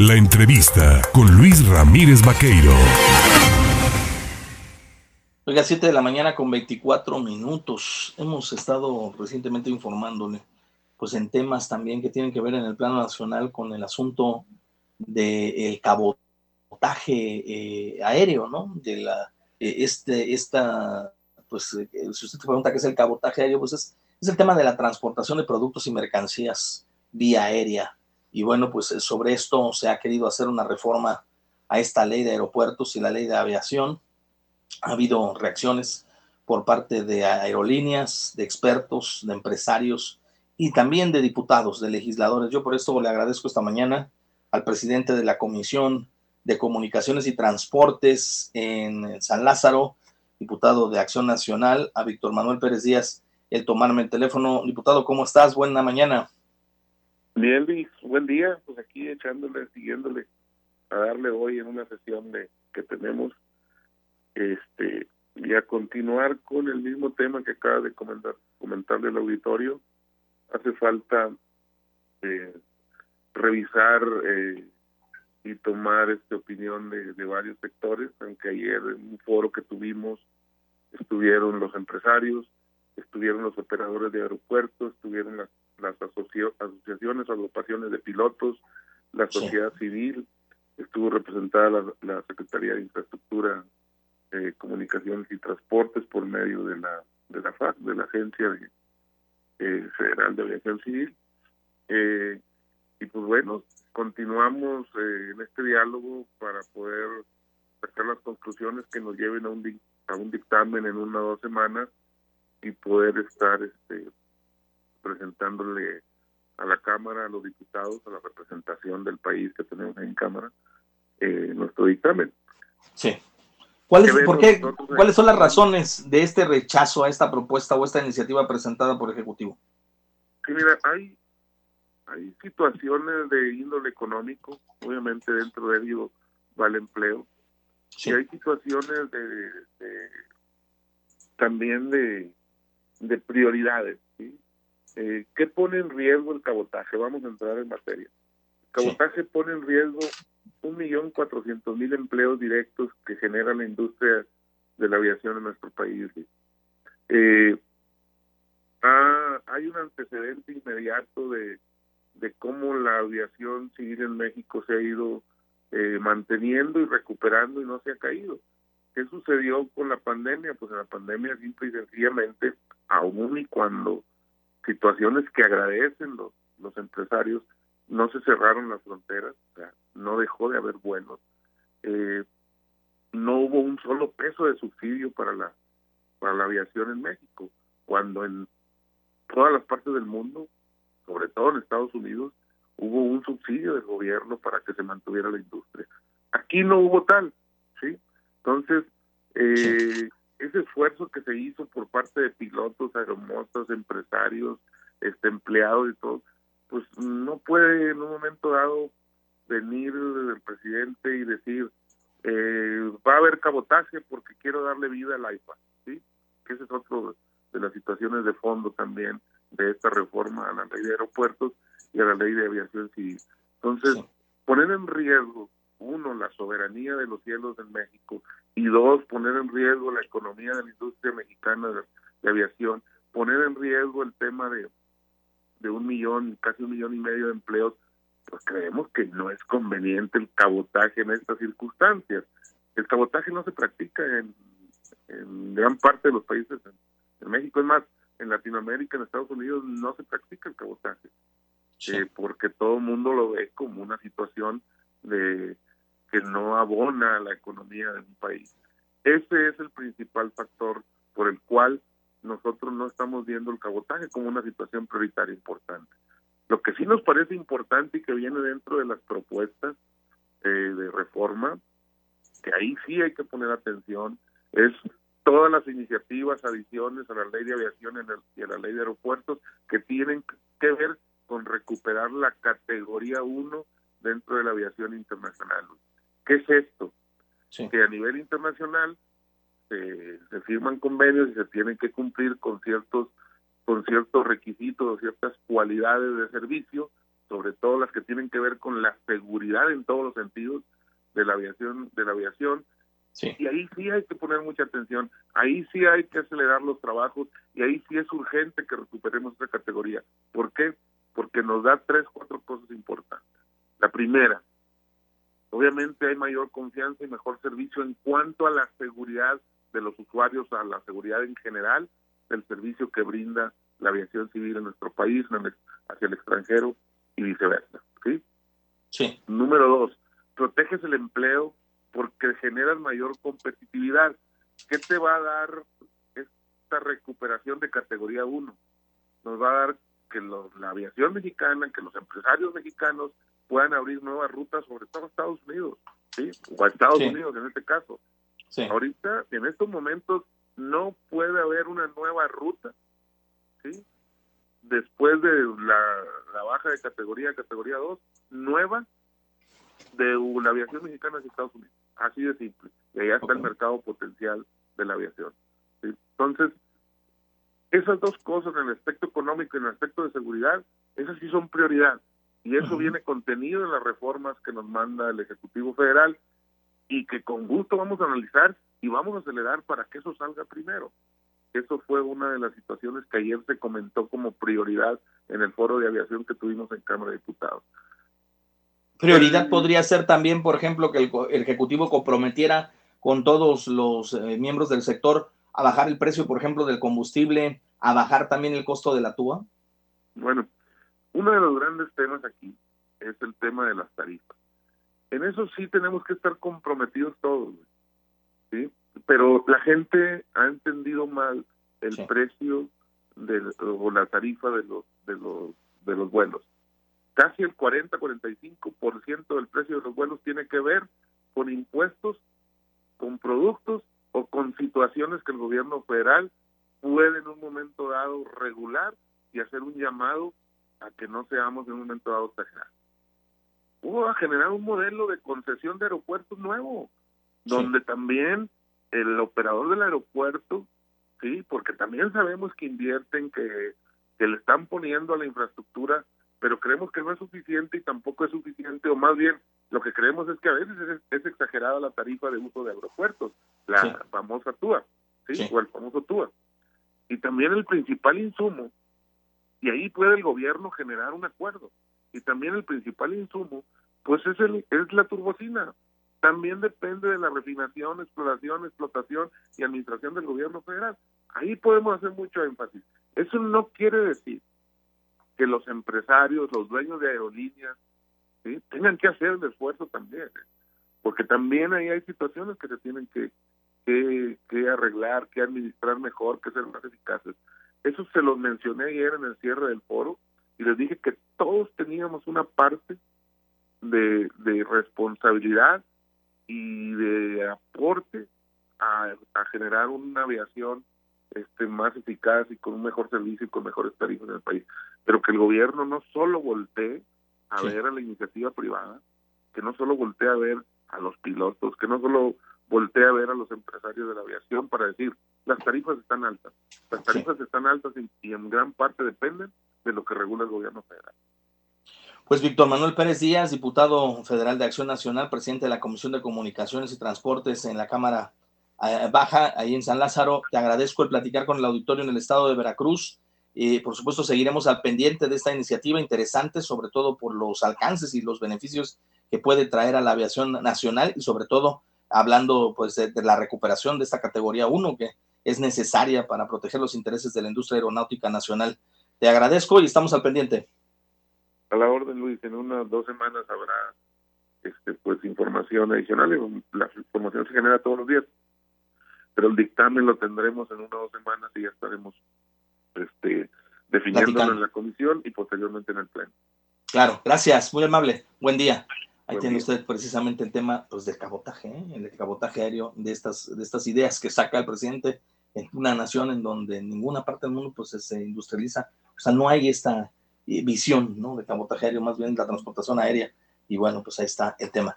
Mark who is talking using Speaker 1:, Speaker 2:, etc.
Speaker 1: La entrevista con Luis Ramírez Vaqueiro.
Speaker 2: Oiga, 7 de la mañana con 24 minutos. Hemos estado recientemente informándole, pues en temas también que tienen que ver en el plano nacional con el asunto del cabotaje eh, aéreo, ¿no? De la, eh, este, esta, pues, eh, si usted te pregunta qué es el cabotaje aéreo, pues es, es el tema de la transportación de productos y mercancías vía aérea y bueno, pues eh, sobre esto se ha querido hacer una reforma a esta ley de aeropuertos y la ley de aviación. Ha habido reacciones por parte de aerolíneas, de expertos, de empresarios y también de diputados, de legisladores. Yo por esto le agradezco esta mañana al presidente de la Comisión de Comunicaciones y Transportes en San Lázaro, diputado de Acción Nacional, a Víctor Manuel Pérez Díaz, el tomarme el teléfono. Diputado, ¿cómo estás? Buena mañana.
Speaker 3: Bien, Luis, buen día. Pues aquí echándole, siguiéndole a darle hoy en una sesión de que tenemos este y a continuar con el mismo tema que acaba de comentar comentarle el auditorio. Hace falta eh, revisar eh, y tomar esta opinión de, de varios sectores, aunque ayer en un foro que tuvimos estuvieron los empresarios, estuvieron los operadores de aeropuertos, estuvieron las las asociaciones, agrupaciones de pilotos, la sociedad civil, estuvo representada la, la, Secretaría de Infraestructura, eh, Comunicaciones y Transportes por medio de la de la FAC, de la Agencia eh, Federal de Aviación Civil. Eh, y pues bueno, continuamos en este diálogo para poder sacar las conclusiones que nos lleven a un, a un dictamen en una o dos semanas y poder estar este presentándole a la Cámara, a los diputados, a la representación del país que tenemos en Cámara, eh, nuestro dictamen.
Speaker 2: Sí. ¿Cuáles, por qué, ¿Cuáles son las razones de este rechazo a esta propuesta o esta iniciativa presentada por el Ejecutivo?
Speaker 3: Sí, mira, hay, hay situaciones de índole económico, obviamente dentro de ello va el empleo, sí. y hay situaciones de, de también de, de prioridades. Eh, ¿Qué pone en riesgo el cabotaje? Vamos a entrar en materia. El cabotaje pone en riesgo un millón cuatrocientos mil empleos directos que genera la industria de la aviación en nuestro país. Eh, ah, hay un antecedente inmediato de, de cómo la aviación civil en México se ha ido eh, manteniendo y recuperando y no se ha caído. ¿Qué sucedió con la pandemia? Pues en la pandemia simple y sencillamente, aún y cuando situaciones que agradecen los, los empresarios, no se cerraron las fronteras, o sea, no dejó de haber vuelos, eh, no hubo un solo peso de subsidio para la para la aviación en México, cuando en todas las partes del mundo, sobre todo en Estados Unidos, hubo un subsidio del gobierno para que se mantuviera la industria. Aquí no hubo tal, ¿sí? Entonces, eh, ese esfuerzo que se hizo por parte de pilotos, aeromosas, empresarios, este empleados y todo, pues no puede en un momento dado venir el presidente y decir eh, va a haber cabotaje porque quiero darle vida al IFA, ¿sí? Que ese es otro de las situaciones de fondo también de esta reforma a la ley de aeropuertos y a la ley de aviación civil. Entonces, poner en riesgo uno, la soberanía de los cielos en México, y dos, poner en riesgo la economía de la industria mexicana de, aviación, poner en riesgo el tema de, de un millón, casi un millón y medio de empleos, pues creemos que no es conveniente el cabotaje en estas circunstancias. El cabotaje no se practica en, en gran parte de los países en, México, es más, en Latinoamérica, en Estados Unidos, no se practica el cabotaje, eh, porque todo el mundo lo ve como una situación de que no abona a la economía de un país. Ese es el principal factor por el cual nosotros no estamos viendo el cabotaje como una situación prioritaria importante. Lo que sí nos parece importante y que viene dentro de las propuestas eh, de reforma, que ahí sí hay que poner atención, es todas las iniciativas, adiciones a la ley de aviación y a la ley de aeropuertos que tienen que ver con recuperar la categoría 1 dentro de la aviación internacional. ¿Qué es esto? Que a nivel internacional se, firman convenios y se tienen que cumplir con ciertos con ciertos requisitos o ciertas cualidades de servicio sobre todo las que tienen que ver con la seguridad en todos los sentidos de la aviación, de la aviación. Y ahí sí hay que poner mucha atención, ahí sí hay que acelerar los trabajos y ahí sí es urgente que recuperemos esta categoría. ¿Por qué? Porque nos da tres, cuatro cosas importantes. La primera, obviamente hay mayor confianza y mejor servicio en cuanto a la seguridad de los usuarios, a la seguridad en general del servicio que brinda la aviación civil en nuestro país, hacia el extranjero y viceversa. ¿sí?
Speaker 2: Sí.
Speaker 3: Número dos, proteges el empleo porque generas mayor competitividad. ¿Qué te va a dar esta recuperación de categoría 1? Nos va a dar que la aviación mexicana, que los empresarios mexicanos puedan abrir nuevas rutas, sobre todo a Estados Unidos, ¿sí? O a Estados Unidos en este caso.
Speaker 2: Sí.
Speaker 3: Ahorita, en estos momentos, no puede haber una nueva ruta, ¿sí? Después de la, baja de categoría categoría 2, nueva de la aviación mexicana hacia Estados Unidos. Así de simple. Y allá está el mercado potencial de la aviación. Entonces, esas dos cosas en el aspecto económico y en el aspecto de seguridad, esas sí son prioridad. Y eso viene contenido en las reformas que nos manda el Ejecutivo Federal y que con gusto vamos a analizar y vamos a acelerar para que eso salga primero. Eso fue una de las situaciones que ayer se comentó como prioridad en el foro de aviación que tuvimos en Cámara de Diputados.
Speaker 2: Prioridad podría ser también, por ejemplo, que el, Ejecutivo comprometiera con todos los eh, miembros del sector a bajar el precio, por ejemplo, del combustible, a bajar también el costo de la tuba.
Speaker 3: Bueno, uno de los grandes temas aquí es el tema de las tarifas. En eso sí tenemos que estar comprometidos todos, ¿sí? Pero la gente ha entendido mal el precio de, o la tarifa de los, de los, de los vuelos. Casi el 40-45% del precio de los vuelos tiene que ver con impuestos, con productos o con situaciones que el gobierno federal puede en un momento dado regular y hacer un llamado a que no seamos en un momento dado exagerados. Hubo a generar un modelo de concesión de aeropuertos nuevo, donde también el operador del aeropuerto, sí, porque también sabemos que invierten, que, que le están poniendo a la infraestructura, pero creemos que no es suficiente y tampoco es suficiente, o más bien lo que creemos es que a veces es, exagerada la tarifa de uso de aeropuertos, la famosa TUA, ¿sí? o el famoso TUA. Y también el principal insumo y ahí puede el gobierno generar un acuerdo. Y también el principal insumo, pues es, el, es la turbocina. También depende de la refinación, exploración, explotación y administración del gobierno federal. Ahí podemos hacer mucho énfasis. Eso no quiere decir que los empresarios, los dueños de aerolíneas, tengan que hacer el esfuerzo también. ¿eh? Porque también ahí hay situaciones que se tienen que, que, que arreglar, que administrar mejor, que ser más eficaces. Eso se los mencioné ayer en el cierre del foro y les dije que todos teníamos una parte de, responsabilidad y de aporte a, generar una aviación este más eficaz y con un mejor servicio y con mejores tarifas en el país. Pero que el gobierno no solo voltee a ver a la iniciativa privada, que no solo voltee a ver a los pilotos, que no solo voltee a ver a los empresarios de la aviación para decir, las tarifas están altas. Las tarifas están altas y, en gran parte dependen de lo que regula el gobierno federal.
Speaker 2: Pues Víctor Manuel Pérez Díaz, diputado federal de Acción Nacional, presidente de la Comisión de Comunicaciones y Transportes en la Cámara eh, Baja, ahí en San Lázaro, te agradezco el platicar con el auditorio en el estado de Veracruz. Y por supuesto, seguiremos al pendiente de esta iniciativa interesante, sobre todo por los alcances y los beneficios que puede traer a la aviación nacional y sobre todo hablando pues de, de la recuperación de esta categoría 1 que es necesaria para proteger los intereses de la industria aeronáutica nacional. Te agradezco y estamos al pendiente.
Speaker 3: A la orden, Luis, en unas dos semanas habrá este, pues información adicional. La información se genera todos los días, pero el dictamen lo tendremos en una o dos semanas y ya estaremos este, definiéndolo en la comisión y posteriormente en el pleno.
Speaker 2: Claro, gracias, muy amable. Buen día. Ahí tiene usted precisamente el tema pues, del cabotaje, ¿eh? el cabotaje aéreo, de estas, de estas ideas que saca el presidente en una nación en donde en ninguna parte del mundo pues, se industrializa. O sea, no hay esta eh, visión ¿no? de cabotaje aéreo, más bien la transportación aérea. Y bueno, pues ahí está el tema.